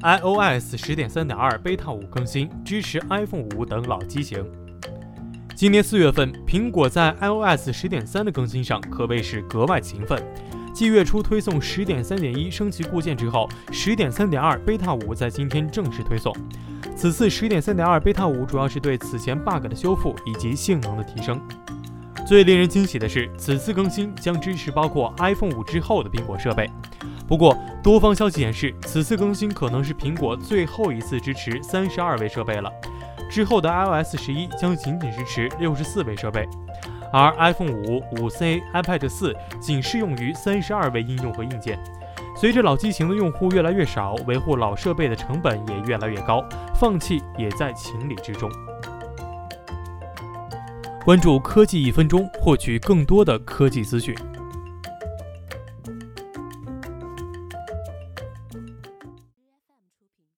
iOS 十点三点二 Beta 五更新，支持 iPhone 五等老机型。今年四月份，苹果在 iOS 十点三的更新上可谓是格外勤奋。继月初推送十点三点一升级固件之后，十点三点二 Beta 五在今天正式推送。此次十点三点二 Beta 五主要是对此前 bug 的修复以及性能的提升。最令人惊喜的是，此次更新将支持包括 iPhone 五之后的苹果设备。不过，多方消息显示，此次更新可能是苹果最后一次支持三十二位设备了。之后的 iOS 十一将仅仅支持六十四位设备，而 iPhone 五、五 C、iPad 四仅适用于三十二位应用和硬件。随着老机型的用户越来越少，维护老设备的成本也越来越高，放弃也在情理之中。关注科技一分钟，获取更多的科技资讯。